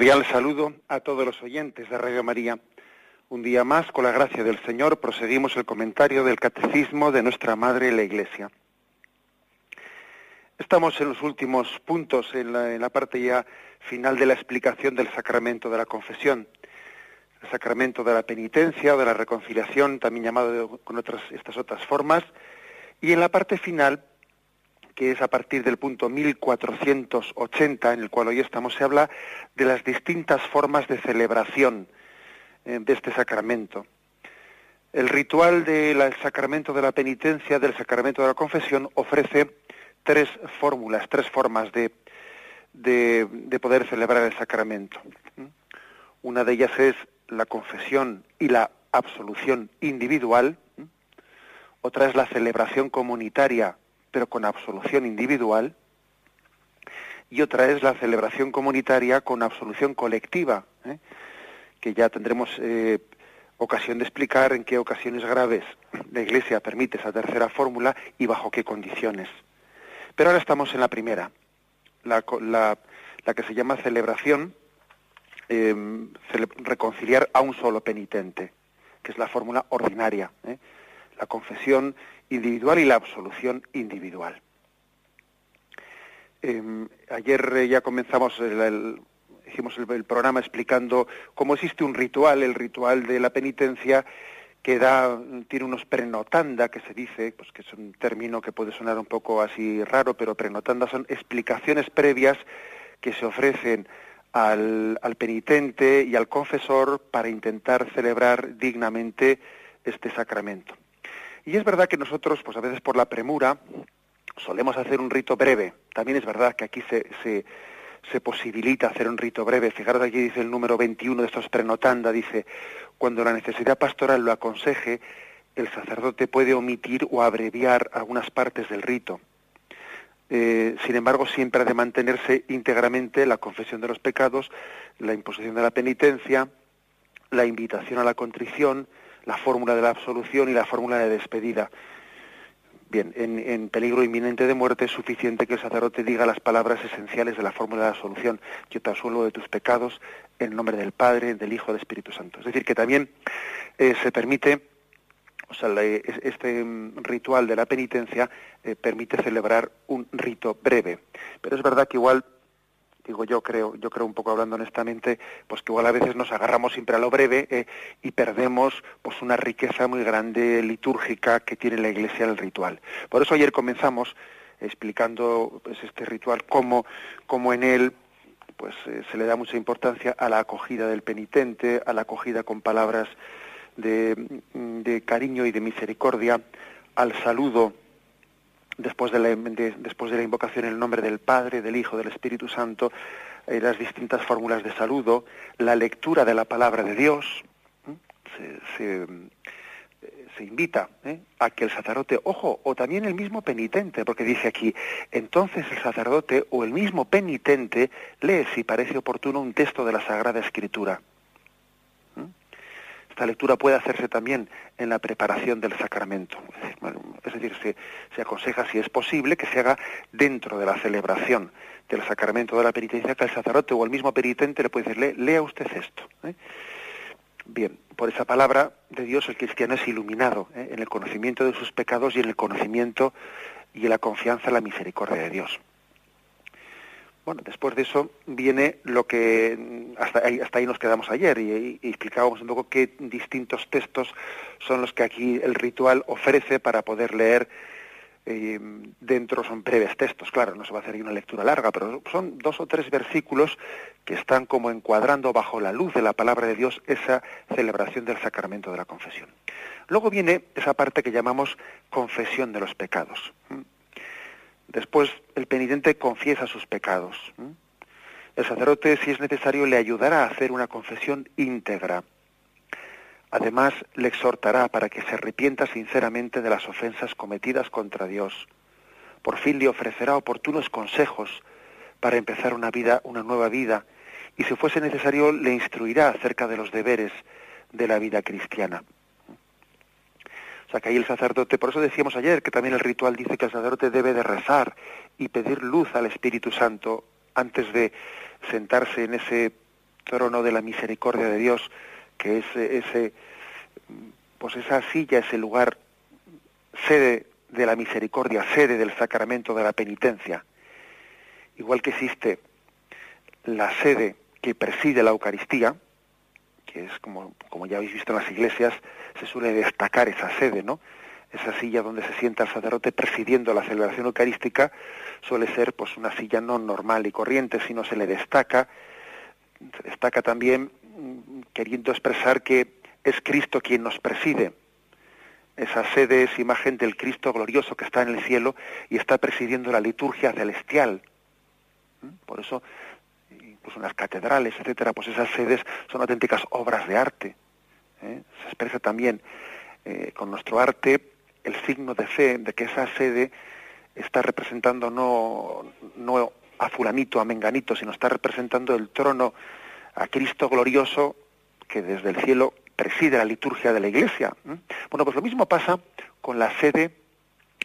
Cordial saludo a todos los oyentes de Radio María. Un día más, con la gracia del Señor, proseguimos el comentario del Catecismo de nuestra Madre la Iglesia. Estamos en los últimos puntos, en la, parte ya final de la explicación del sacramento de la confesión, el sacramento de la penitencia de la reconciliación, también llamado con otras, estas otras formas, y en la parte final que es a partir del punto 1480, en el cual hoy estamos, se habla de las distintas formas de celebración eh, de este sacramento. El ritual del sacramento de la penitencia, del sacramento de la confesión, ofrece tres fórmulas, tres formas de, de, poder celebrar el sacramento. Una de ellas es la confesión y la absolución individual. Otra es la celebración comunitaria pero con absolución individual, y otra es la celebración comunitaria con absolución colectiva, ¿eh? que ya tendremos eh, ocasión de explicar en qué ocasiones graves la Iglesia permite esa tercera fórmula y bajo qué condiciones. Pero ahora estamos en la primera, la, que se llama celebración, em, reconciliar a un solo penitente, que es la fórmula ordinaria. ¿eh? La confesión individual y la absolución individual. Em, ayer ya comenzamos el, hicimos el, programa explicando cómo existe un ritual, el ritual de la penitencia que da, tiene unos prenotanda, que se dice, pues que es un término que puede sonar un poco así raro, pero prenotanda son explicaciones previas que se ofrecen al penitente y al confesor para intentar celebrar dignamente este sacramento. Y es verdad que nosotros, pues a veces por la premura, solemos hacer un rito breve. También es verdad que aquí se, se, posibilita hacer un rito breve. Fijaros aquí dice el número 21 de estos prenotanda, dice, cuando la necesidad pastoral lo aconseje, el sacerdote puede omitir o abreviar algunas partes del rito. Eh, sin embargo, siempre ha de mantenerse íntegramente la confesión de los pecados, la imposición de la penitencia, la invitación a la contrición, la fórmula de la absolución y la fórmula de despedida. Bien, en, peligro inminente de muerte es suficiente que el sacerdote diga las palabras esenciales de la fórmula de la absolución. Yo te asuelo de tus pecados en nombre del Padre, del Hijo, del Espíritu Santo. Es decir, que también eh, se permite, o sea, este mm, ritual de la penitencia eh, permite celebrar un rito breve. Pero es verdad que igual digo yo creo, yo creo un poco hablando honestamente, pues que igual a veces nos agarramos siempre a lo breve eh, y perdemos pues una riqueza muy grande litúrgica que tiene la Iglesia el ritual. Por eso ayer comenzamos explicando pues, este ritual cómo, cómo en él pues eh, se le da mucha importancia a la acogida del penitente, a la acogida con palabras de cariño y de misericordia, al saludo después de la, después de la invocación en el nombre del Padre, del Hijo, del Espíritu Santo, eh, las distintas fórmulas de saludo, la lectura de la palabra de Dios, se, se, invita ¿eh? a que el sacerdote, ojo, o también el mismo penitente, porque dice aquí, entonces el sacerdote o el mismo penitente lee si parece oportuno un texto de la Sagrada Escritura. Esta lectura puede hacerse también en la preparación del sacramento. Es decir, se, aconseja, si es posible, que se haga dentro de la celebración del sacramento de la penitencia, que el sacerdote o el mismo penitente le puede decir, lea usted esto. ¿eh? Bien, por esa palabra de Dios el cristiano es iluminado ¿eh? en el conocimiento de sus pecados y en el conocimiento y en la confianza en la misericordia de Dios. Bueno, después de eso viene lo que hasta ahí, hasta ahí nos quedamos ayer y, explicábamos un poco qué distintos textos son los que aquí el ritual ofrece para poder leer eh, dentro son breves textos, claro, no se va a hacer ahí una lectura larga, pero son dos o tres versículos que están como encuadrando bajo la luz de la palabra de Dios esa celebración del sacramento de la confesión. Luego viene esa parte que llamamos confesión de los pecados. Después el penitente confiesa sus pecados. El sacerdote, si es necesario, le ayudará a hacer una confesión íntegra. Además, le exhortará para que se arrepienta sinceramente de las ofensas cometidas contra Dios. Por fin le ofrecerá oportunos consejos para empezar una vida, una nueva vida, y si fuese necesario le instruirá acerca de los deberes de la vida cristiana. O sea que ahí el sacerdote, por eso decíamos ayer que también el ritual dice que el sacerdote debe de rezar y pedir luz al Espíritu Santo antes de sentarse en ese trono de la misericordia de Dios, que es ese, pues esa silla, ese lugar, sede de la misericordia, sede del sacramento de la penitencia. Igual que existe la sede que preside la Eucaristía, que es como, como ya habéis visto en las iglesias, se suele destacar esa sede, ¿no? Esa silla donde se sienta el sacerdote presidiendo la celebración eucarística suele ser pues una silla no normal y corriente, sino se le destaca, se destaca también mm, queriendo expresar que es Cristo quien nos preside. Esa sede es imagen del Cristo glorioso que está en el cielo y está presidiendo la liturgia celestial. ¿Mm? Por eso pues en las catedrales, etcétera, pues esas sedes son auténticas obras de arte. ¿eh? Se expresa también eh, con nuestro arte el signo de fe de que esa sede está representando no, no a fulanito, a menganito, sino está representando el trono a Cristo glorioso que desde el cielo preside la liturgia de la Iglesia. Bueno, pues lo mismo pasa con la sede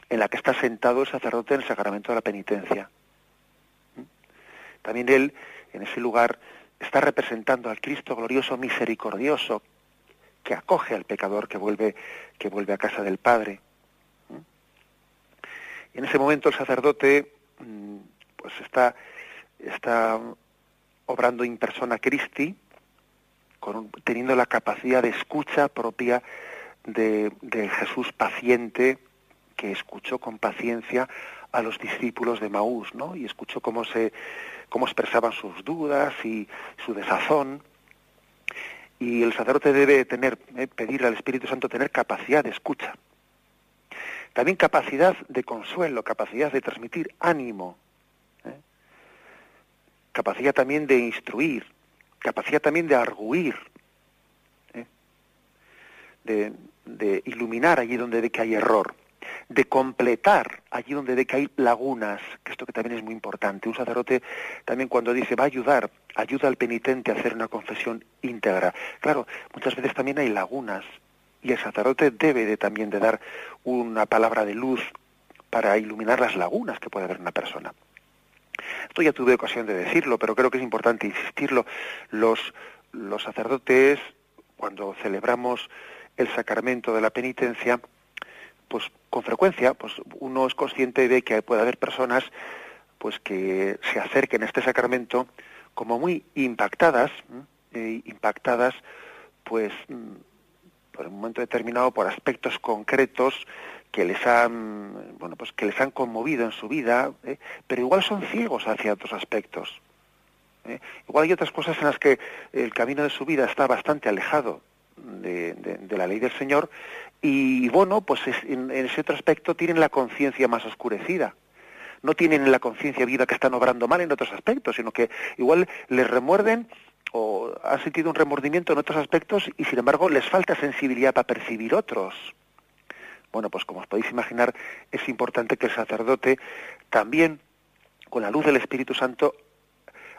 en la que está sentado el sacerdote en el sacramento de la penitencia. También él en ese lugar está representando al Cristo glorioso misericordioso que acoge al pecador que vuelve que vuelve a casa del Padre. Y en ese momento el sacerdote mm, pues está está obrando in persona Christi, con, teniendo la capacidad de escucha propia de, de Jesús paciente que escuchó con paciencia a los discípulos de Maús, ¿no? Y escuchó cómo se cómo expresaban sus dudas y su desazón. Y el sacerdote debe tener, eh, pedir al Espíritu Santo tener capacidad de escucha. También capacidad de consuelo, capacidad de transmitir ánimo. ¿eh? Capacidad también de instruir, capacidad también de arguir, ¿eh? de, de iluminar allí donde ve que hay error de completar allí donde ve que hay lagunas, que esto que también es muy importante. Un sacerdote también cuando dice va a ayudar, ayuda al penitente a hacer una confesión íntegra. Claro, muchas veces también hay lagunas y el sacerdote debe de, también de dar una palabra de luz para iluminar las lagunas que puede haber una persona. Esto ya tuve ocasión de decirlo, pero creo que es importante insistirlo. Los, los sacerdotes, cuando celebramos el sacramento de la penitencia, pues con frecuencia pues uno es consciente de que puede haber personas pues que se acerquen a este sacramento como muy impactadas eh, impactadas pues mm, por un momento determinado por aspectos concretos que les han bueno pues que les han conmovido en su vida ¿eh? pero igual son ciegos hacia otros aspectos ¿eh? igual hay otras cosas en las que el camino de su vida está bastante alejado de, la ley del Señor y bueno, pues en, ese otro aspecto tienen la conciencia más oscurecida. No tienen la conciencia vida que están obrando mal en otros aspectos, sino que igual les remuerden o han sentido un remordimiento en otros aspectos y sin embargo les falta sensibilidad para percibir otros. Bueno, pues como os podéis imaginar, es importante que el sacerdote también, con la luz del Espíritu Santo,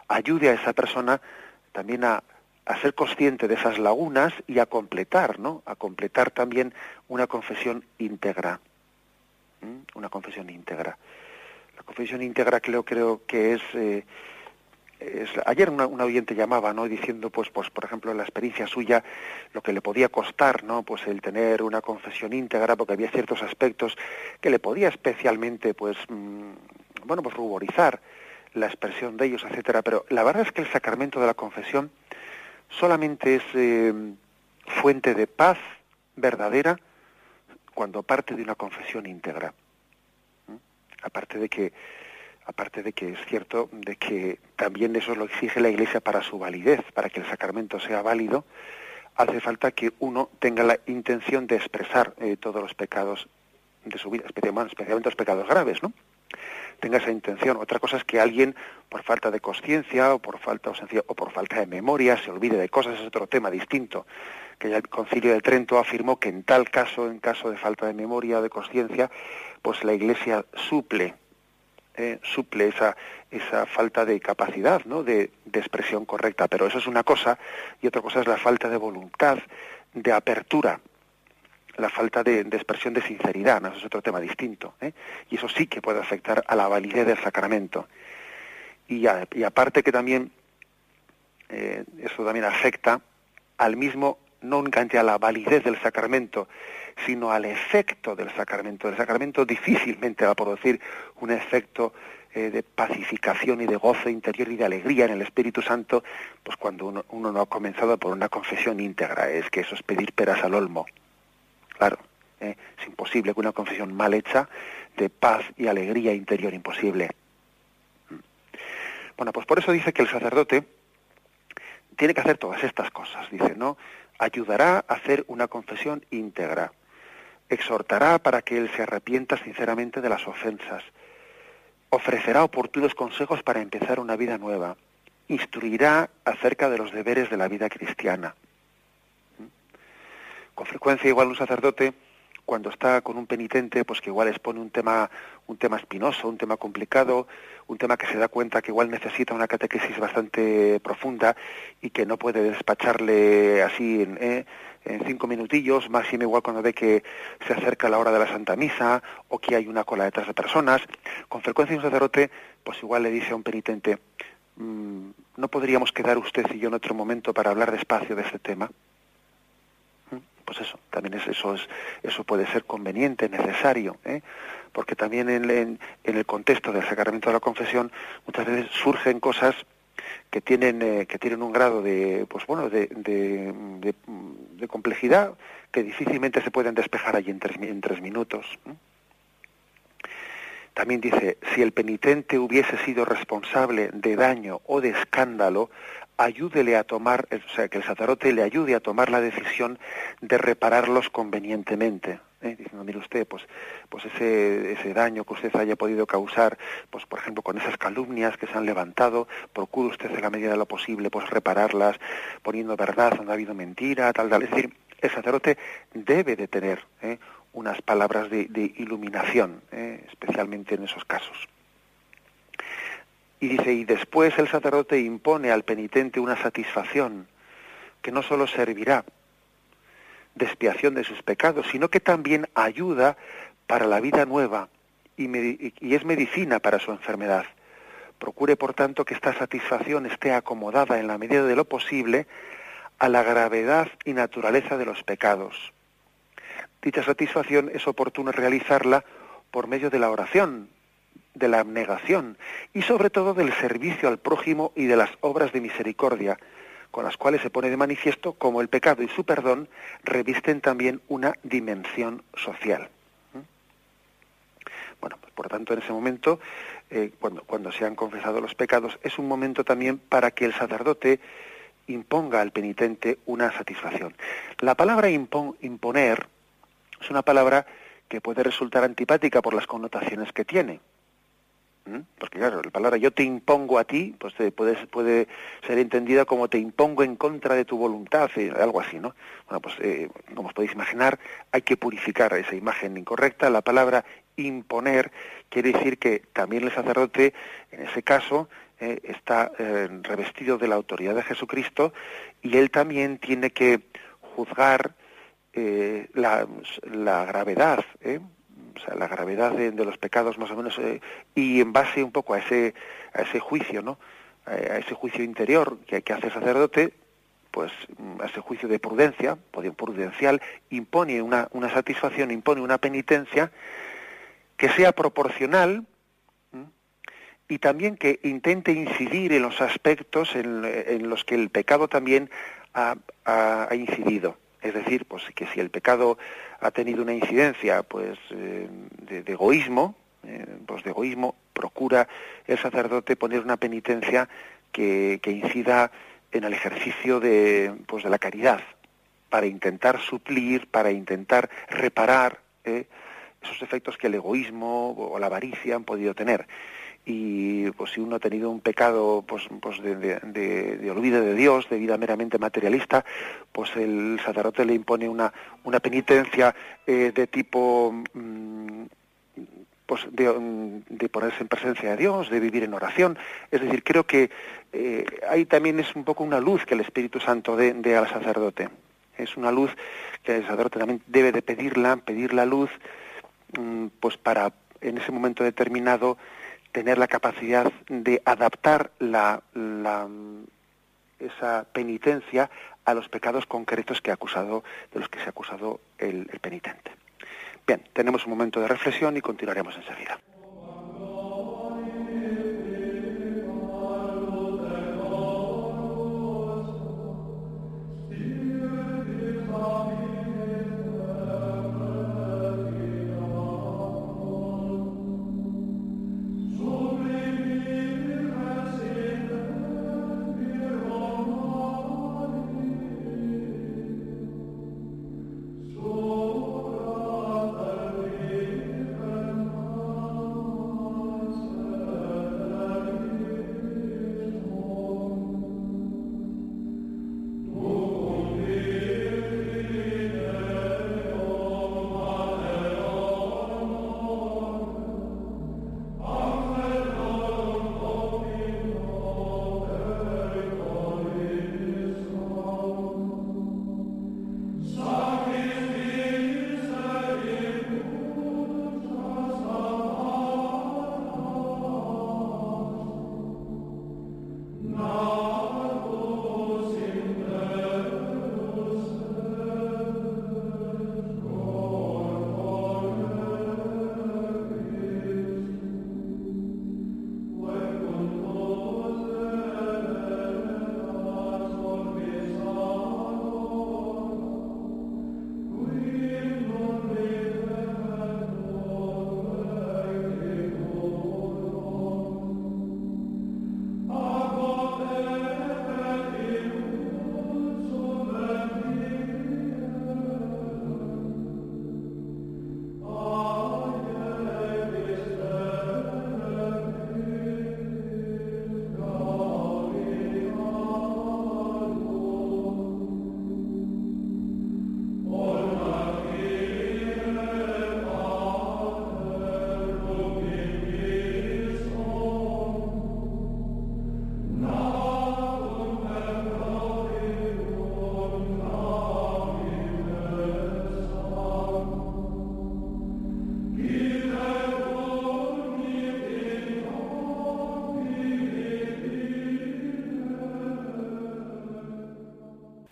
ayude a esa persona también a, a ser consciente de esas lagunas y a completar, ¿no? A completar también una confesión íntegra. Una confesión íntegra. La confesión íntegra creo, creo que es, eh, es ayer una, un oyente llamaba, ¿no? Diciendo, pues, pues, por ejemplo, la experiencia suya, lo que le podía costar, ¿no? Pues el tener una confesión íntegra, porque había ciertos aspectos que le podía especialmente, pues, mm, bueno, pues ruborizar la expresión de ellos, etcétera. Pero la verdad es que el sacramento de la confesión solamente es eh, fuente de paz verdadera cuando parte de una confesión íntegra. aparte de que de que es cierto de que también eso lo exige la Iglesia para su validez, para que el sacramento sea válido, hace falta que uno tenga la intención de expresar eh, todos los pecados de su vida, especialmente los pecados graves, ¿no? Tenga esa intención. Otra cosa es que alguien, por falta de conciencia o por falta o por falta de memoria, se olvide de cosas, es otro tema distinto. Que ya el Concilio de Trento afirmó que en tal caso, en caso de falta de memoria o de conciencia, pues la Iglesia suple eh, suple esa, esa falta de capacidad ¿no? de, expresión correcta. Pero eso es una cosa y otra cosa es la falta de voluntad, de apertura, la falta de, expresión de sinceridad. ¿no? Eso es otro tema distinto. ¿eh? Y eso sí que puede afectar a la validez del sacramento. Y, y aparte que también eh, eso también afecta al mismo, no únicamente a la validez del sacramento, sino al efecto del sacramento. El sacramento difícilmente va a producir un efecto eh, de pacificación y de gozo interior y de alegría en el Espíritu Santo, pues cuando uno, no ha comenzado por una confesión íntegra. Es que eso es pedir peras al olmo. Claro, eh, es imposible que una confesión mal hecha de paz y alegría interior, imposible. Bueno, pues por eso dice que el sacerdote tiene que hacer todas estas cosas. Dice, ¿no? Ayudará a hacer una confesión íntegra exhortará para que él se arrepienta sinceramente de las ofensas, ofrecerá oportunos consejos para empezar una vida nueva, instruirá acerca de los deberes de la vida cristiana. Con frecuencia igual un sacerdote cuando está con un penitente, pues que igual expone un tema, un tema espinoso, un tema complicado, un tema que se da cuenta que igual necesita una catequesis bastante profunda y que no puede despacharle así en, eh, en cinco minutillos, máximo igual cuando ve que se acerca la hora de la Santa Misa o que hay una cola detrás de personas. Con frecuencia un sacerdote, pues igual le dice a un penitente, mm, ¿no podríamos quedar usted y yo en otro momento para hablar despacio de este tema? Pues eso, también es, eso, es, eso puede ser conveniente, necesario, ¿eh? porque también en, el contexto del sacramento de la confesión muchas veces surgen cosas que tienen eh, que tienen un grado de pues bueno de, complejidad que difícilmente se pueden despejar allí en tres, en tres minutos también dice si el penitente hubiese sido responsable de daño o de escándalo ayúdele a tomar o sea que el sacerdote le ayude a tomar la decisión de repararlos convenientemente ¿eh? diciendo mire usted pues pues ese ese daño que usted haya podido causar pues por ejemplo con esas calumnias que se han levantado procure usted en la medida de lo posible pues repararlas poniendo verdad donde ha habido mentira tal tal es decir el sacerdote debe de tener ¿eh? unas palabras de, iluminación ¿eh? especialmente en esos casos y dice y después el sacerdote impone al penitente una satisfacción que no solo servirá de expiación de sus pecados, sino que también ayuda para la vida nueva y, es medicina para su enfermedad. Procure, por tanto, que esta satisfacción esté acomodada en la medida de lo posible a la gravedad y naturaleza de los pecados. Dicha satisfacción es oportuno realizarla por medio de la oración, de la abnegación y sobre todo del servicio al prójimo y de las obras de misericordia, con las cuales se pone de manifiesto cómo el pecado y su perdón revisten también una dimensión social. ¿Mm? Bueno, pues por tanto, en ese momento, eh, cuando, cuando se han confesado los pecados, es un momento también para que el sacerdote imponga al penitente una satisfacción. La palabra imponer es una palabra que puede resultar antipática por las connotaciones que tiene. ¿Mm? Porque claro, la palabra yo te impongo a ti, pues puede, puede ser entendida como te impongo en contra de tu voluntad, eh, algo así, ¿no? Bueno, pues eh, como os podéis imaginar, hay que purificar esa imagen incorrecta. La palabra imponer quiere decir que también el sacerdote, en ese caso, eh, está revestido de la autoridad de Jesucristo y él también tiene que juzgar la, la, gravedad, ¿eh? O sea, la gravedad de, los pecados más o menos, eh, y en base un poco a ese, a ese juicio, ¿no? A, ese juicio interior que, que hace el sacerdote, pues a ese juicio de prudencia, prudencial, impone una, una satisfacción, impone una penitencia que sea proporcional y también que intente incidir en los aspectos en, los que el pecado también ha, ha incidido. Es decir, pues que si el pecado ha tenido una incidencia pues eh, de, egoísmo, eh, pecados de egoísmo, procura el sacerdote poner una penitencia que, que incida en el ejercicio de, pues, de la caridad, para intentar suplir, para intentar reparar ¿eh? esos efectos que el egoísmo o la avaricia han podido tener. Y pues si uno ha tenido un pecado pues, pues de, de, olvido de Dios, de vida meramente materialista, pues el sacerdote le impone una, una penitencia eh, de tipo mm, pues de, de, ponerse en presencia de Dios, de vivir en oración. Es decir, creo que eh, ahí también es un poco una luz que el Espíritu Santo dé al sacerdote. Es una luz que el sacerdote también debe de pedirla, pedir la luz, mm, pues para en ese momento determinado tener la capacidad de adaptar la, esa penitencia a los pecados concretos que ha acusado, de los que se ha acusado el penitente. Bien, tenemos un momento de reflexión y continuaremos enseguida.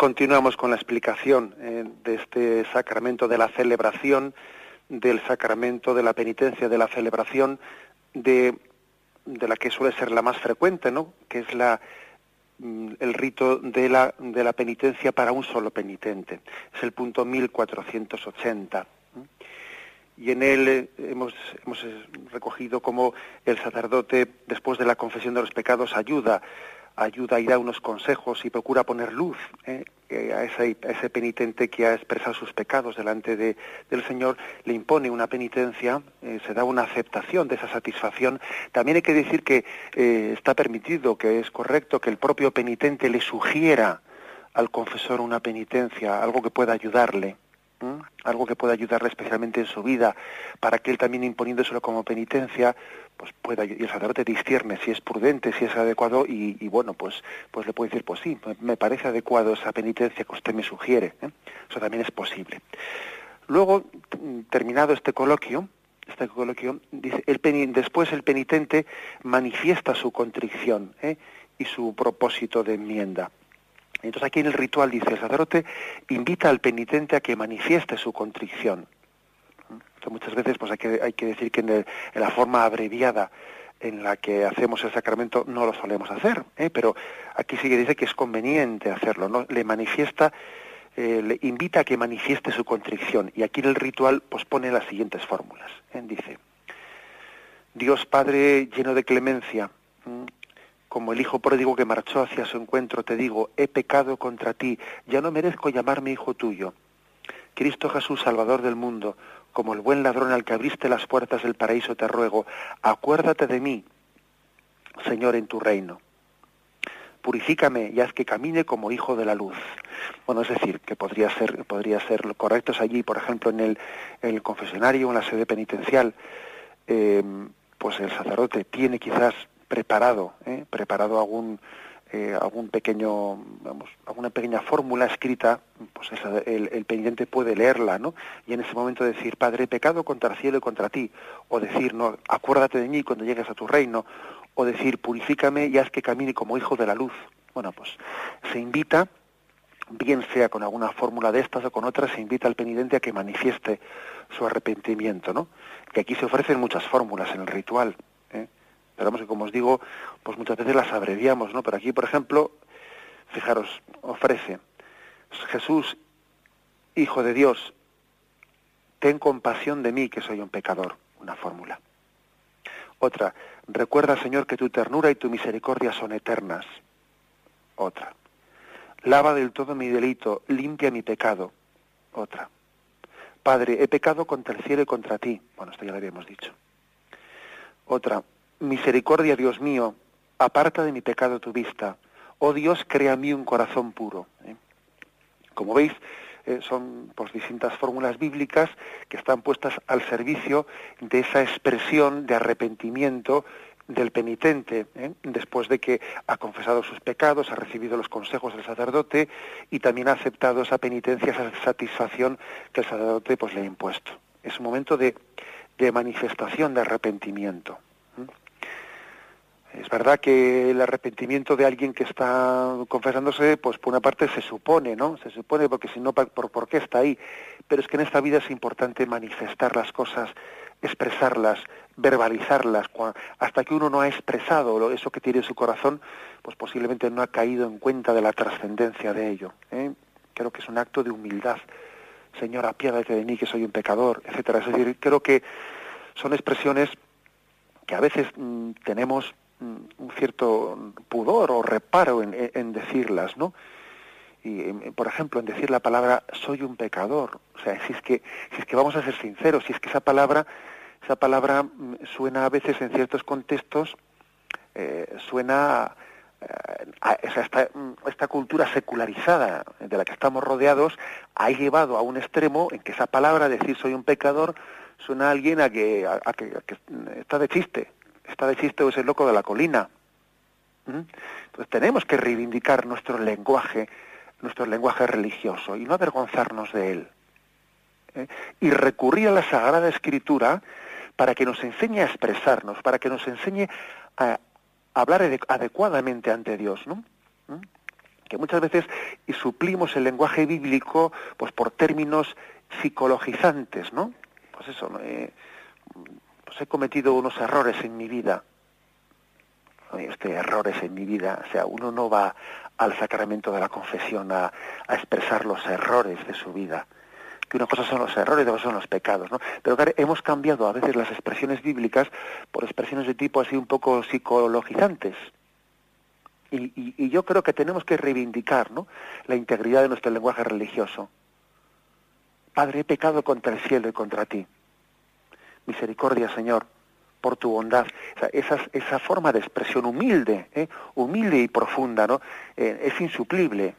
Continuamos con la explicación eh, de este sacramento de la celebración, del sacramento de la penitencia, de la celebración de, de la que suele ser la más frecuente, ¿no? que es la, mm, el rito de la, de la penitencia para un solo penitente. Es el punto 1480. Y en él eh, hemos, hemos recogido cómo el sacerdote, después de la confesión de los pecados, ayuda ayuda y da unos consejos y procura poner luz eh, eh, a, ese, penitente que ha expresado sus pecados delante de, del Señor, le impone una penitencia, eh, se da una aceptación de esa satisfacción. También hay que decir que está permitido, que es correcto que el propio penitente le sugiera al confesor una penitencia, algo que pueda ayudarle algo que pueda ayudarle especialmente en su vida, para que él también imponiéndoselo como penitencia, pues y el sacerdote discierne si es prudente, si es adecuado, y, bueno, pues, pues le puede decir, pues sí, me parece adecuado esa penitencia que usted me sugiere. ¿eh? Eso también es posible. Luego, terminado este coloquio, este coloquio, el después el penitente manifiesta su contrición ¿eh? y su propósito de enmienda. Entonces aquí en el ritual dice, el sacerdote invita al penitente a que manifieste su contrición. Entonces, muchas veces pues hay que, hay que decir que en, la forma abreviada en la que hacemos el sacramento no lo solemos hacer, ¿eh? pero aquí sí que dice que es conveniente hacerlo, ¿no? Le manifiesta, eh, le invita a que manifieste su contrición y aquí en el ritual pues pone las siguientes fórmulas. ¿eh? Dice, Dios Padre lleno de clemencia, como el hijo pródigo que marchó hacia su encuentro, te digo, he pecado contra ti, ya no merezco llamarme hijo tuyo. Cristo Jesús, Salvador del mundo, como el buen ladrón al que abriste las puertas del paraíso, te ruego, acuérdate de mí, Señor, en tu reino. Purifícame y haz que camine como hijo de la luz. Bueno, es decir, que podría ser, podría ser correctos allí, por ejemplo, en el, en el confesionario, en la sede penitencial, eh, pues el sacerdote tiene quizás preparado, ¿eh? preparado algún eh, algún pequeño, vamos, alguna pequeña fórmula escrita, pues el, el, pendiente puede leerla, ¿no? Y en ese momento decir, Padre, pecado contra el cielo y contra ti, o decir, no, acuérdate de mí cuando llegues a tu reino, o decir, purifícame y haz que camine como hijo de la luz. Bueno, pues se invita, bien sea con alguna fórmula de estas o con otras, se invita al penitente a que manifieste su arrepentimiento, ¿no? Que aquí se ofrecen muchas fórmulas en el ritual, Pero vamos que como os digo, pues muchas veces las abreviamos, ¿no? Pero aquí, por ejemplo, fijaros, ofrece Jesús, Hijo de Dios, ten compasión de mí que soy un pecador, una fórmula. Otra, recuerda Señor que tu ternura y tu misericordia son eternas. Otra, lava del todo mi delito, limpia mi pecado. Otra, Padre, he pecado contra el cielo y contra ti. Bueno, esto ya lo habíamos dicho. Otra, misericordia, Dios mío, aparta de mi pecado tu vista. Oh Dios, crea a mí un corazón puro. ¿eh? Como veis, eh, son pues, distintas fórmulas bíblicas que están puestas al servicio de esa expresión de arrepentimiento del penitente, ¿eh? después de que ha confesado sus pecados, ha recibido los consejos del sacerdote y también ha aceptado esa penitencia, esa satisfacción que el sacerdote pues, le ha impuesto. Es un momento de, de manifestación de arrepentimiento. Es verdad que el arrepentimiento de alguien que está confesándose, pues por una parte se supone, ¿no? Se supone porque si no, ¿por, por qué está ahí? Pero es que en esta vida es importante manifestar las cosas, expresarlas, verbalizarlas. Hasta que uno no ha expresado eso que tiene en su corazón, pues posiblemente no ha caído en cuenta de la trascendencia de ello. ¿eh? Creo que es un acto de humildad. Señor, apiádate de mí que soy un pecador, etcétera. Es decir, creo que son expresiones que a veces mm, tenemos un cierto pudor o reparo en, decirlas, ¿no? Y, em, por ejemplo, en decir la palabra soy un pecador. O sea, si es que, si es que vamos a ser sinceros, si es que esa palabra, esa palabra mm, suena a veces en ciertos contextos, eh, suena eh, a, esta, mm, esta, cultura secularizada de la que estamos rodeados ha llevado a un extremo en que esa palabra, decir soy un pecador, suena a alguien a que, a que está de chiste, está de chiste o es el loco de la colina. ¿Mm? Entonces tenemos que reivindicar nuestro lenguaje, nuestro lenguaje religioso y no avergonzarnos de él. ¿eh? Y recurrir a la Sagrada Escritura para que nos enseñe a expresarnos, para que nos enseñe a hablar adecuadamente ante Dios, ¿no? ¿Mm? Que muchas veces y suplimos el lenguaje bíblico pues por términos psicologizantes, ¿no? Pues eso, eh, pues he cometido unos errores en mi vida. Este, errores en mi vida, o sea, uno no va al sacramento de la confesión a, expresar los errores de su vida. Que una cosa son los errores otra son los pecados, ¿no? Pero hemos cambiado a veces las expresiones bíblicas por expresiones de tipo así un poco psicologizantes. Y, y yo creo que tenemos que reivindicar ¿no? la integridad de nuestro lenguaje religioso. Padre, he pecado contra el cielo y contra ti misericordia, Señor, por tu bondad. esa, esa, forma de expresión humilde, ¿eh? humilde y profunda, ¿no? Eh, es insuplible.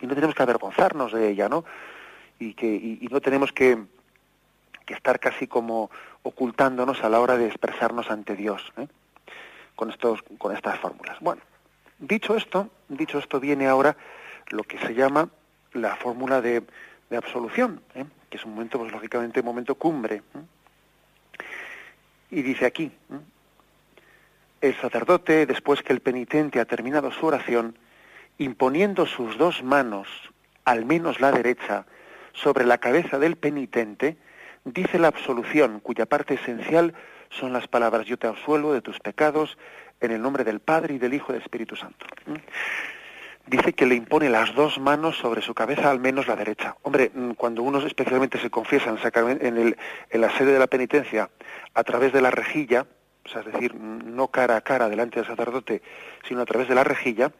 Y no tenemos que avergonzarnos de ella, ¿no? Y, que, y, no tenemos que, que, estar casi como ocultándonos a la hora de expresarnos ante Dios, ¿eh? con, estos, con estas fórmulas. Bueno, dicho esto, dicho esto, viene ahora lo que se llama la fórmula de, de absolución, que es un momento, pues lógicamente, un momento cumbre. Y dice aquí, el sacerdote, después que el penitente ha terminado su oración, imponiendo sus dos manos, al menos la derecha, sobre la cabeza del penitente, dice la absolución, cuya parte esencial son las palabras yo te absuelvo de tus pecados en el nombre del Padre y del Hijo y del Espíritu Santo. Dice que le impone las dos manos sobre su cabeza, al menos la derecha. Hombre, mm, cuando uno especialmente se confiesa en, el, en la sede de la penitencia a través de la rejilla, o sea, es decir, no cara a cara delante del sacerdote, sino a través de la rejilla,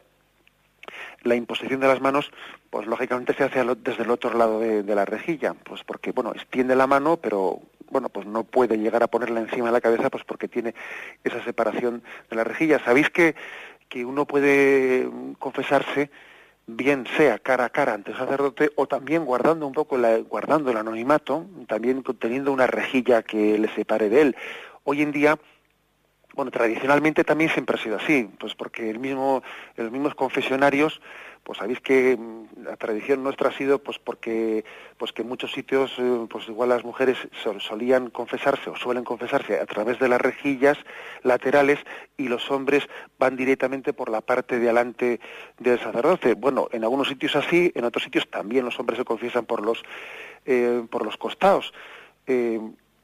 la imposición de las manos, pues lógicamente se hace desde el otro lado de, de, la rejilla, pues porque, bueno, extiende la mano, pero, bueno, pues no puede llegar a ponerla encima de la cabeza, pues porque tiene esa separación de la rejilla. ¿Sabéis que que uno puede confesarse bien sea cara a cara ante el sacerdote o también guardando un poco la, guardando el anonimato, también teniendo una rejilla que le separe de él. Hoy en día, bueno, tradicionalmente también siempre ha sido así, pues porque el mismo, los mismos confesionarios pues sabéis que mm, la tradición nuestra ha sido pues porque pues que en muchos sitios eh, pues igual las mujeres solían confesarse o suelen confesarse a través de las rejillas laterales y los hombres van directamente por la parte de adelante del sacerdote. Bueno en algunos sitios así en otros sitios también los hombres se confiesan por los eh, por los costados eh,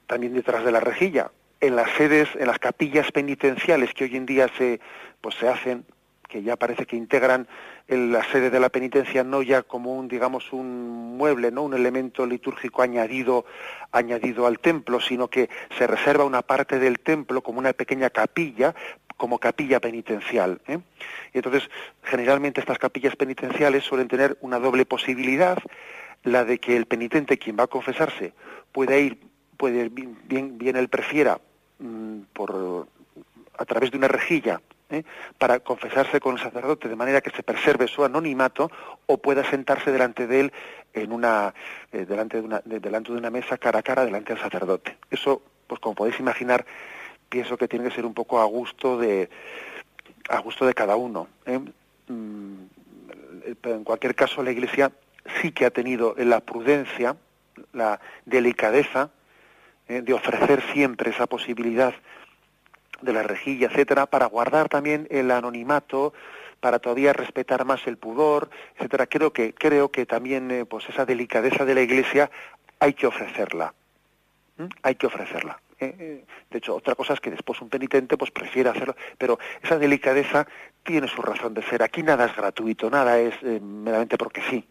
también detrás de la rejilla. En las sedes en las capillas penitenciales que hoy en día se pues se hacen que ya parece que integran la sede de la penitencia no ya como un digamos un mueble, no un elemento litúrgico añadido añadido al templo, sino que se reserva una parte del templo como una pequeña capilla como capilla penitencial. ¿eh? Y entonces, generalmente estas capillas penitenciales suelen tener una doble posibilidad, la de que el penitente, quien va a confesarse, pueda ir, puede bien, bien él prefiera mm, por a través de una rejilla ¿eh? para confesarse con el sacerdote de manera que se preserve su anonimato o pueda sentarse delante de él en una, eh, delante, de una delante de una mesa cara a cara delante del sacerdote. Eso, pues como podéis imaginar, pienso que tiene que ser un poco a gusto de, a gusto de cada uno. ¿eh? Mm, en cualquier caso, la Iglesia sí que ha tenido la prudencia, la delicadeza de ofrecer siempre esa posibilidad de la rejilla, etcétera, para guardar también el anonimato, para todavía respetar más el pudor, etcétera. Creo que creo que también eh, pues esa delicadeza de la Iglesia hay que ofrecerla. Hay que ofrecerla. Eh, eh, de hecho, otra cosa es que después un penitente pues prefiere hacerlo, pero esa delicadeza tiene su razón de ser. Aquí nada es gratuito, nada es meramente porque sí.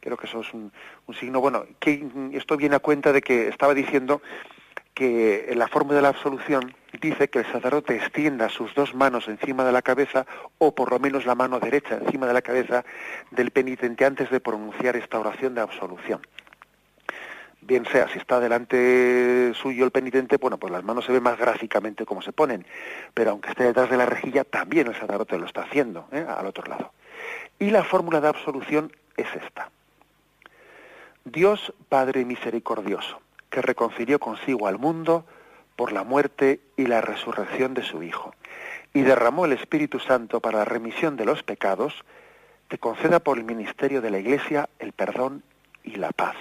Creo que eso es un, un signo. Bueno, que esto viene a cuenta de que estaba diciendo que la fórmula de la absolución dice que el sacerdote extienda sus dos manos encima de la cabeza o por lo menos la mano derecha encima de la cabeza del penitente antes de pronunciar esta oración de absolución. Bien sea, si está delante suyo el penitente, bueno, pues las manos se ven más gráficamente como se ponen, pero aunque esté detrás de la rejilla, también el sacerdote lo está haciendo, ¿eh? al otro lado. Y la fórmula de absolución es esta. Dios Padre misericordioso, que reconcilió consigo al mundo por la muerte y la resurrección de su Hijo, y derramó el Espíritu Santo para la remisión de los pecados, te conceda por el ministerio de la Iglesia el perdón y la paz.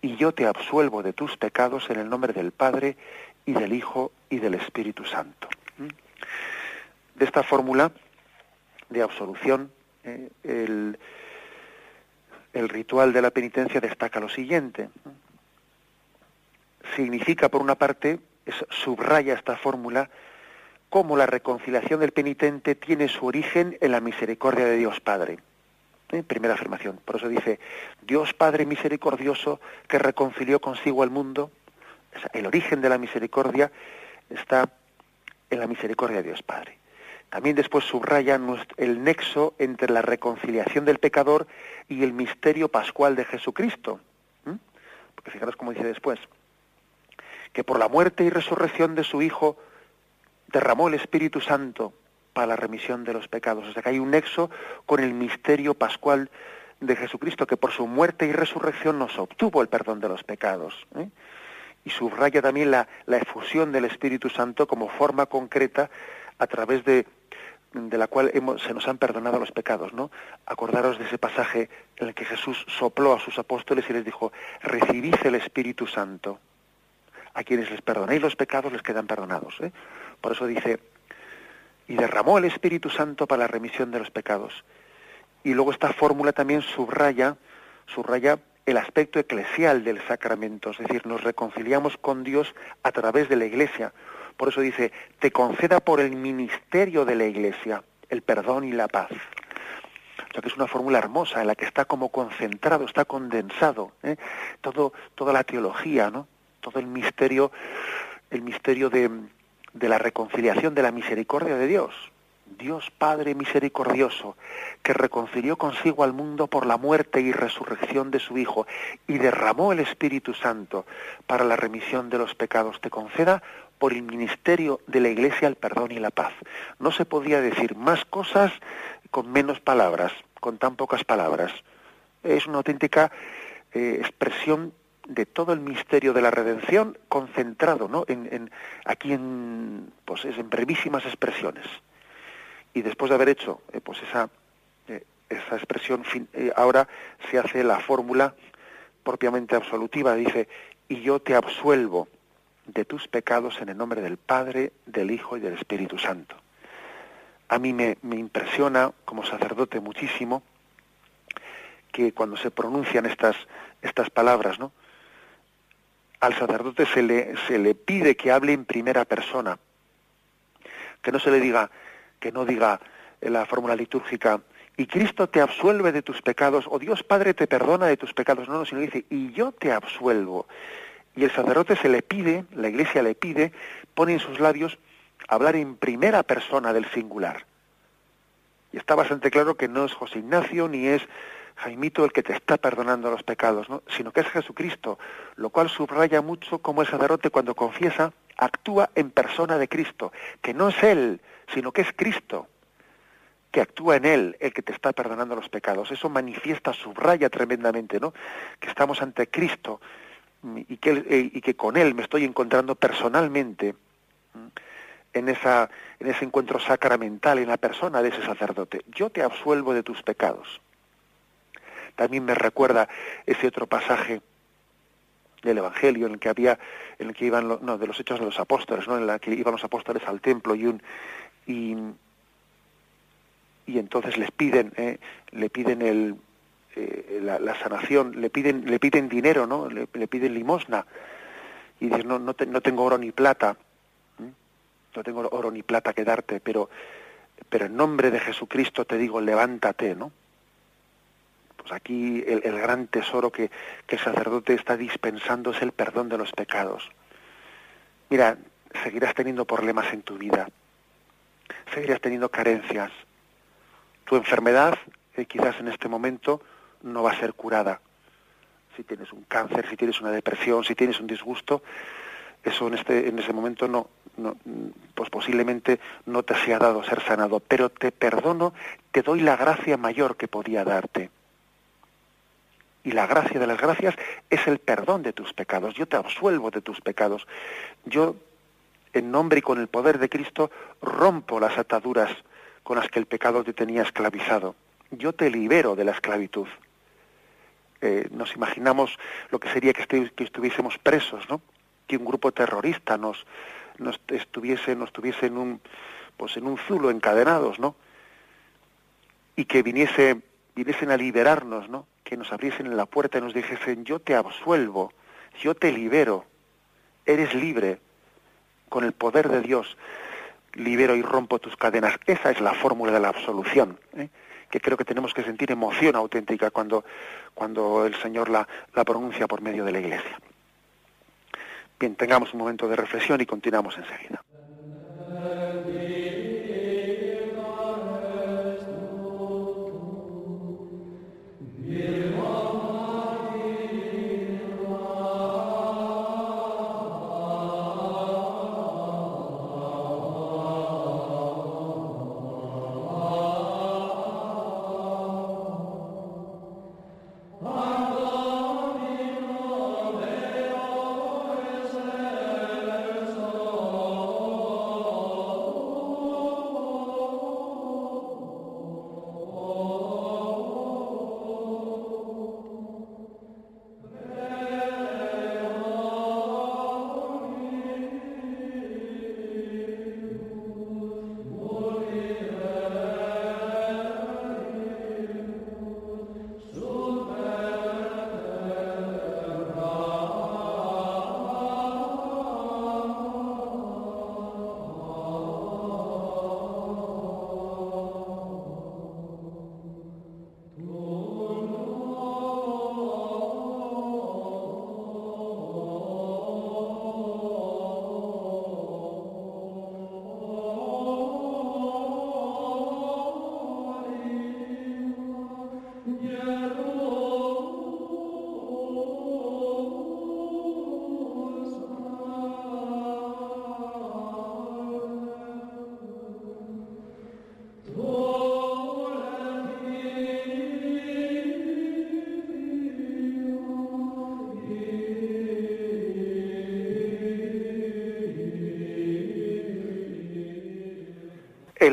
Y yo te absuelvo de tus pecados en el nombre del Padre y del Hijo y del Espíritu Santo. ¿Mm? De esta fórmula de absolución, eh, el, el ritual de la penitencia destaca lo siguiente significa, por una parte, subraya esta fórmula, cómo la reconciliación del penitente tiene su origen en la misericordia de Dios Padre. ¿Eh? Primera afirmación. Por eso dice, Dios Padre misericordioso que reconcilió consigo al mundo. el origen de la misericordia está en la misericordia de Dios Padre. También después subraya el nexo entre la reconciliación del pecador y el misterio pascual de Jesucristo. Porque fijaros cómo dice después, que por la muerte y resurrección de su Hijo derramó el Espíritu Santo para la remisión de los pecados. O sea que hay un nexo con el misterio pascual de Jesucristo, que por su muerte y resurrección nos obtuvo el perdón de los pecados. ¿eh? Y subraya también la, efusión del Espíritu Santo como forma concreta a través de, la cual se nos han perdonado los pecados. ¿no? Acordaros de ese pasaje en el que Jesús sopló a sus apóstoles y les dijo, recibid el Espíritu Santo a quienes les perdonéis los pecados les quedan perdonados. ¿eh? Por eso dice, y derramó el Espíritu Santo para la remisión de los pecados. Y luego esta fórmula también subraya, subraya el aspecto eclesial del sacramento, es decir, nos reconciliamos con Dios a través de la Iglesia. Por eso dice, te conceda por el ministerio de la Iglesia el perdón y la paz. O sea que es una fórmula hermosa en la que está como concentrado, está condensado, ¿eh? todo, toda la teología, ¿no? Todo el misterio, el misterio de, de la reconciliación, de la misericordia de Dios. Dios Padre misericordioso, que reconcilió consigo al mundo por la muerte y resurrección de su Hijo y derramó el Espíritu Santo para la remisión de los pecados, te conceda por el ministerio de la Iglesia el perdón y la paz. No se podía decir más cosas con menos palabras, con tan pocas palabras. Es una auténtica eh, expresión de todo el misterio de la redención concentrado ¿no? en, aquí en, pues en brevísimas expresiones. Y después de haber hecho eh, pues esa eh, esa expresión eh, ahora se hace la fórmula propiamente absolutiva. Dice y yo te absuelvo de tus pecados en el nombre del Padre del Hijo y del Espíritu Santo a mí me, me impresiona como sacerdote muchísimo que cuando se pronuncian estas estas palabras no al sacerdote se le se le pide que hable en primera persona que no se le diga que no diga en la fórmula litúrgica, y Cristo te absuelve de tus pecados, o Dios Padre te perdona de tus pecados, no, no, sino dice, y yo te absuelvo. Y el sacerdote se le pide, la iglesia le pide, pone en sus labios hablar en primera persona del singular. Y está bastante claro que no es José Ignacio ni es Jaimito el que te está perdonando los pecados, ¿no? sino que es Jesucristo, lo cual subraya mucho cómo el sacerdote cuando confiesa actúa en persona de Cristo, que no es Él, sino que es Cristo, que actúa en Él, el que te está perdonando los pecados. Eso manifiesta, subraya tremendamente, ¿no? Que estamos ante Cristo y que, eh, y que con Él me estoy encontrando personalmente en, esa, en ese encuentro sacramental, en la persona de ese sacerdote. Yo te absuelvo de tus pecados. También me recuerda ese otro pasaje del Evangelio en el que había, en el que iban, no, de los hechos de los apóstoles, ¿no? en que iban los apóstoles al templo y y, y entonces les piden, eh, le piden el, eh, la, sanación, le piden, le piden dinero, ¿no? Le, piden limosna y dicen no, no, no tengo oro ni plata, no tengo oro ni plata que darte, pero, pero en nombre de Jesucristo te digo levántate, ¿no? Pues aquí el, gran tesoro que, el sacerdote está dispensando es el perdón de los pecados. Mira, seguirás teniendo problemas en tu vida, seguirás teniendo carencias. Tu enfermedad, eh, quizás en este momento, no va a ser curada. Si tienes un cáncer, si tienes una depresión, si tienes un disgusto, eso en este en ese momento no, no, pues posiblemente no te sea dado ser sanado, pero te perdono, te doy la gracia mayor que podía darte y la gracia de las gracias es el perdón de tus pecados. Yo te absuelvo de tus pecados. Yo, en nombre y con el poder de Cristo, rompo las ataduras con las que el pecado te tenía esclavizado. Yo te libero de la esclavitud. Eh, nos imaginamos lo que sería que, estuviésemos presos, ¿no? Que un grupo terrorista nos, estuviese, nos tuviese en un, pues en un zulo encadenados, ¿no? Y que viniese, viniesen a liberarnos, ¿no? Que nos abriesen la puerta y nos dijesen, yo te absuelvo, yo te libero, eres libre, con el poder de Dios, libero y rompo tus cadenas. Esa es la fórmula de la absolución, ¿eh? que creo que tenemos que sentir emoción auténtica cuando, cuando el Señor la, la pronuncia por medio de la Iglesia. Bien, tengamos un momento de reflexión y continuamos enseguida.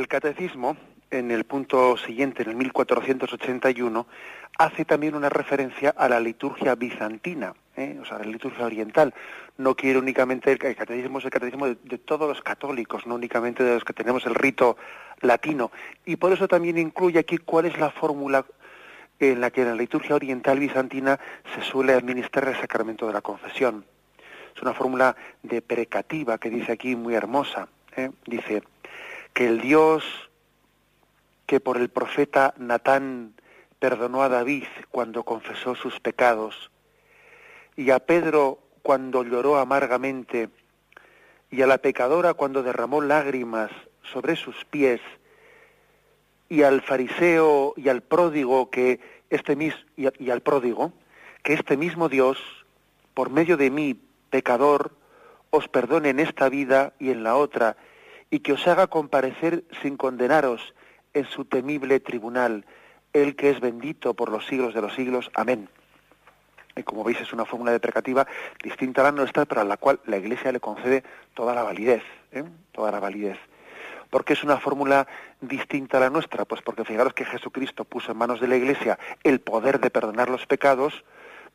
Catecismo, en el punto siguiente, en el 1481, hace también una referencia a la liturgia bizantina, ¿eh? o sea, la liturgia oriental. No quiere únicamente el, catecismo, es el catecismo de, de, todos los católicos, no únicamente de los que tenemos el rito latino. Y por eso también incluye aquí cuál es la fórmula en la que en la liturgia oriental bizantina se suele administrar el sacramento de la confesión. Es una fórmula de precativa que dice aquí muy hermosa. ¿eh? Dice, que el Dios que por el profeta Natán perdonó a David cuando confesó sus pecados, y a Pedro cuando lloró amargamente, y a la pecadora cuando derramó lágrimas sobre sus pies, y al fariseo y al pródigo que este mismo y al pródigo que este mismo Dios por medio de mí pecador os perdone en esta vida y en la otra y que os haga comparecer sin condenaros en su temible tribunal, el que es bendito por los siglos de los siglos. Amén. Y como veis es una fórmula deprecativa distinta a la nuestra, pero a la cual la Iglesia le concede toda la validez, ¿eh? toda la validez. ¿Por qué es una fórmula distinta a la nuestra? Pues porque fijaros que Jesucristo puso en manos de la Iglesia el poder de perdonar los pecados,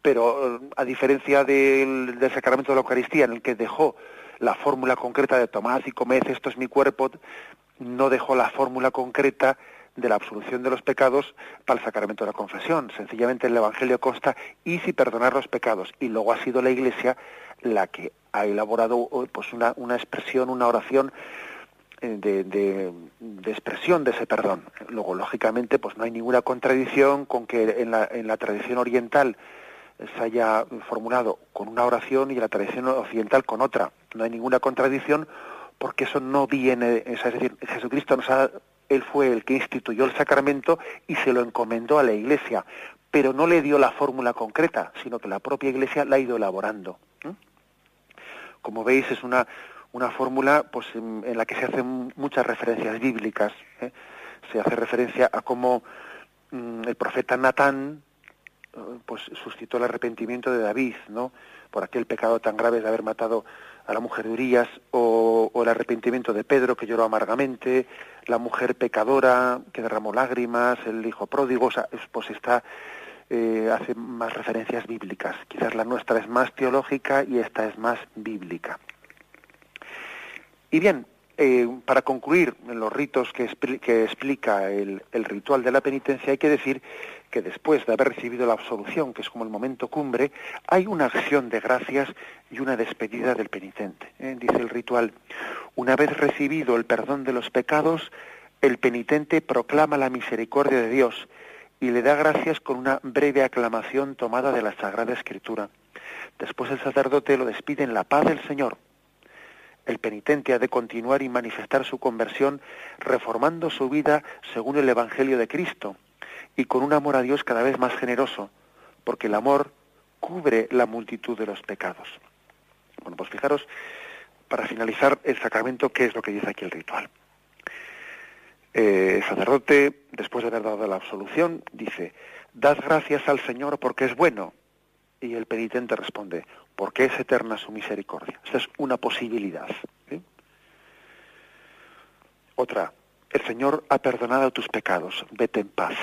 pero eh, a diferencia del, del sacramento de la Eucaristía, en el que dejó la fórmula concreta de tomad y comed, esto es mi cuerpo, no dejó la fórmula concreta de la absolución de los pecados para el sacramento de la confesión. Sencillamente el Evangelio consta y si perdonar los pecados. Y luego ha sido la Iglesia la que ha elaborado pues una, una expresión, una oración eh, de, de, de, expresión de ese perdón. Luego, lógicamente, pues no hay ninguna contradicción con que en la, en la tradición oriental se haya formulado con una oración y la tradición occidental con otra. No hay ninguna contradicción porque eso no viene, es decir, Jesucristo nos ha, él fue el que instituyó el sacramento y se lo encomendó a la Iglesia, pero no le dio la fórmula concreta, sino que la propia Iglesia la ha ido elaborando. Como veis es una una fórmula pues en, la que se hacen muchas referencias bíblicas. ¿eh? Se hace referencia a cómo mm, el profeta Natán pues suscitó el arrepentimiento de David, ¿no? Por aquel pecado tan grave de haber matado a la mujer de Urias, o, el arrepentimiento de Pedro, que lloró amargamente, la mujer pecadora, que derramó lágrimas, el hijo pródigo, o sea, pues está, eh, hace más referencias bíblicas. Quizás la nuestra es más teológica y esta es más bíblica. Y bien, eh, para concluir en los ritos que, expli que explica el, ritual de la penitencia, hay que decir que después de haber recibido la absolución, que es como el momento cumbre, hay una acción de gracias y una despedida del penitente. ¿eh? Dice el ritual, una vez recibido el perdón de los pecados, el penitente proclama la misericordia de Dios y le da gracias con una breve aclamación tomada de la Sagrada Escritura. Después el sacerdote lo despide en la paz del Señor el penitente ha de continuar y manifestar su conversión reformando su vida según el Evangelio de Cristo y con un amor a Dios cada vez más generoso, porque el amor cubre la multitud de los pecados. Bueno, pues fijaros, para finalizar el sacramento, ¿qué es lo que dice aquí el ritual? Eh, el sacerdote, después de haber dado la absolución, dice, dad gracias al Señor porque es bueno. Y el penitente responde, porque es eterna su misericordia. Esa es una posibilidad. Otra, el Señor ha perdonado tus pecados, vete en paz.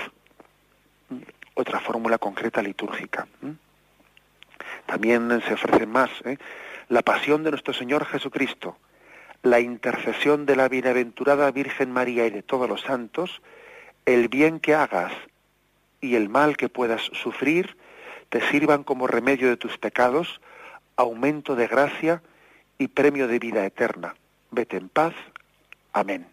Otra fórmula concreta litúrgica. También se ofrece más, ¿eh? la pasión de nuestro Señor Jesucristo, la intercesión de la bienaventurada Virgen María y de todos los santos, el bien que hagas y el mal que puedas sufrir, te sirvan como remedio de tus pecados, aumento de gracia y premio de vida eterna. Vete en paz. Amén.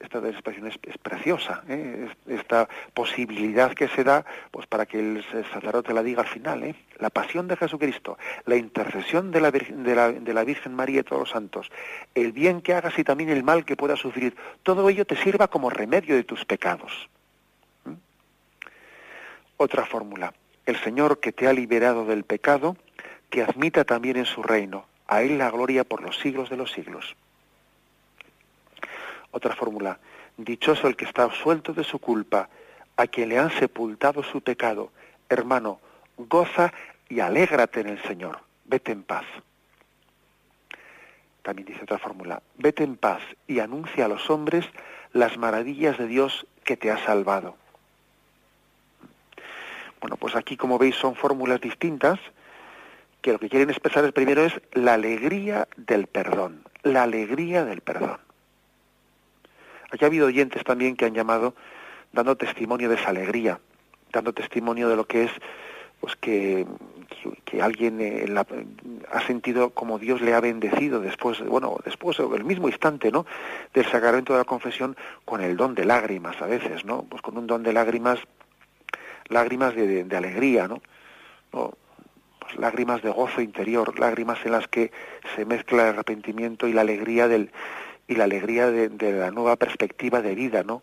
Esta expresión es, es preciosa, ¿eh? esta posibilidad que se da pues para que el sacerdote la diga al final, ¿eh? la pasión de Jesucristo, la intercesión de la, Virgen, de, la, de la Virgen María y todos los santos, el bien que hagas y también el mal que puedas sufrir, todo ello te sirva como remedio de tus pecados. ¿Mm? Otra fórmula, el Señor que te ha liberado del pecado, te admita también en su reino, a Él la gloria por los siglos de los siglos. Otra fórmula, dichoso el que está absuelto de su culpa, a quien le han sepultado su pecado, hermano, goza y alégrate en el Señor, vete en paz. también dice otra fórmula, vete en paz y anuncia a los hombres las maravillas de Dios que te ha salvado. Bueno, pues aquí como veis son fórmulas distintas que lo que quieren expresar primero es la alegría del perdón, la alegría del perdón. Aquí ha habido oyentes también que han llamado dando testimonio de esa alegría, dando testimonio de lo que es pues que, que, alguien eh, ha sentido como Dios le ha bendecido después, bueno, después, el mismo instante, ¿no? Del sacramento de la confesión con el don de lágrimas a veces, ¿no? Pues con un don de lágrimas, lágrimas de, alegría, ¿no? Pues lágrimas de gozo interior, lágrimas en las que se mezcla el arrepentimiento y la alegría del y la alegría de, la nueva perspectiva de vida, ¿no?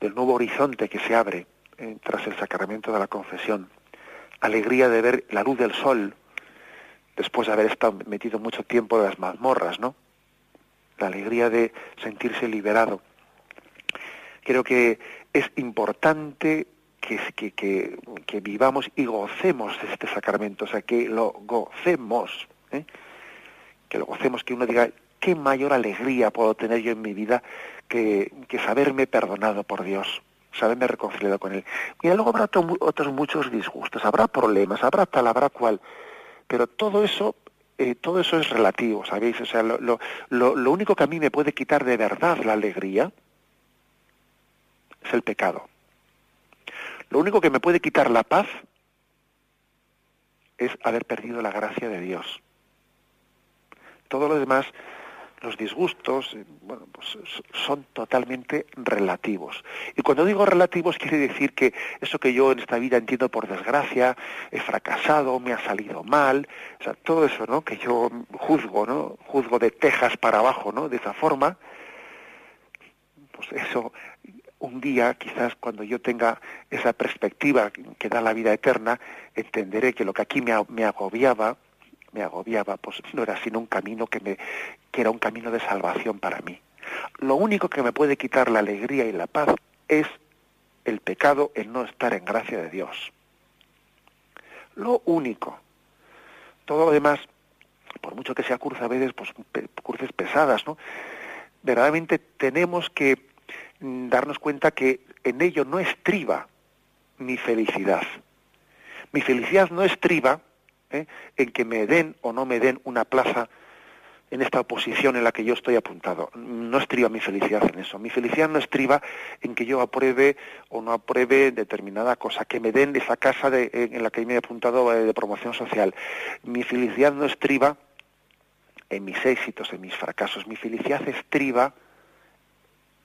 Del nuevo horizonte que se abre eh, tras el sacramento de la confesión alegría de ver la luz del sol después de haber estado metido mucho tiempo en las mazmorras, ¿no? La alegría de sentirse liberado. Creo que es importante que, que, que, vivamos y gocemos de este sacramento, o sea, que lo gocemos, ¿eh? que lo gocemos, que uno diga, qué mayor alegría puedo tener yo en mi vida que, que saberme perdonado por Dios saberme reconciliado con él. Y luego habrá otros muchos disgustos, habrá problemas, habrá tal, habrá cual, pero todo eso, eh, todo eso es relativo, ¿sabéis? O sea, lo, lo, lo, único que a mí me puede quitar de verdad la alegría es el pecado. Lo único que me puede quitar la paz es haber perdido la gracia de Dios. Todo lo demás los disgustos, eh, bueno, pues son totalmente relativos. Y cuando digo relativos quiere decir que eso que yo en esta vida entiendo por desgracia, he fracasado, me ha salido mal, o sea, todo eso, ¿no? Que yo juzgo, ¿no? Juzgo de tejas para abajo, ¿no? De esa forma, pues eso un día, quizás cuando yo tenga esa perspectiva que da la vida eterna, entenderé que lo que aquí me, me agobiaba, me agobiaba, pues no era sino un camino que, me, que era un camino de salvación para mí. Lo único que me puede quitar la alegría y la paz es el pecado, el no estar en gracia de Dios. Lo único. Todo lo demás, por mucho que sea cursa a veces, pues cruces pesadas, ¿no? Verdaderamente tenemos que mm, darnos cuenta que en ello no estriba mi felicidad. Mi felicidad no estriba ¿eh? en que me den o no me den una plaza en esta oposición en la que yo estoy apuntado. No estriba mi felicidad en eso. Mi felicidad no estriba en que yo apruebe o no apruebe determinada cosa, que me den esa casa de, en la que me he apuntado eh, de promoción social. Mi felicidad no estriba en mis éxitos, en mis fracasos. Mi felicidad estriba,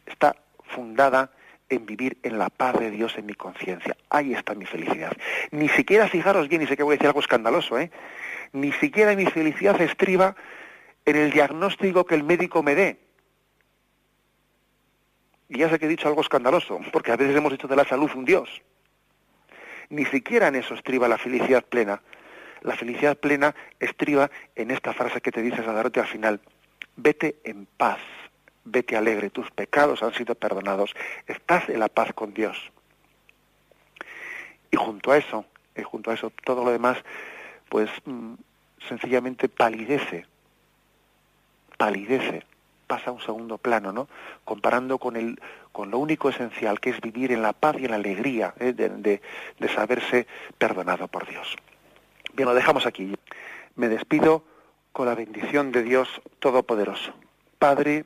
está fundada en vivir en la paz de Dios en mi conciencia. Ahí está mi felicidad. Ni siquiera, fijaros bien, y sé que voy a decir algo escandaloso, ¿eh? ni siquiera mi felicidad estriba en el diagnóstico que el médico me dé. Y ya sé que he dicho algo escandaloso, porque a veces hemos hecho de la salud un Dios. Ni siquiera en eso estriba la felicidad plena. La felicidad plena estriba en esta frase que te dice Sadarote al final. Vete en paz vete alegre, tus pecados han sido perdonados, estás en la paz con Dios. Y junto a eso, y junto a eso, todo lo demás, pues mm, sencillamente palidece, palidece, pasa a un segundo plano, ¿no? Comparando con el, con lo único esencial que es vivir en la paz y en la alegría ¿eh? de, de saberse perdonado por Dios. Bien, lo dejamos aquí. Me despido con la bendición de Dios Todopoderoso, Padre,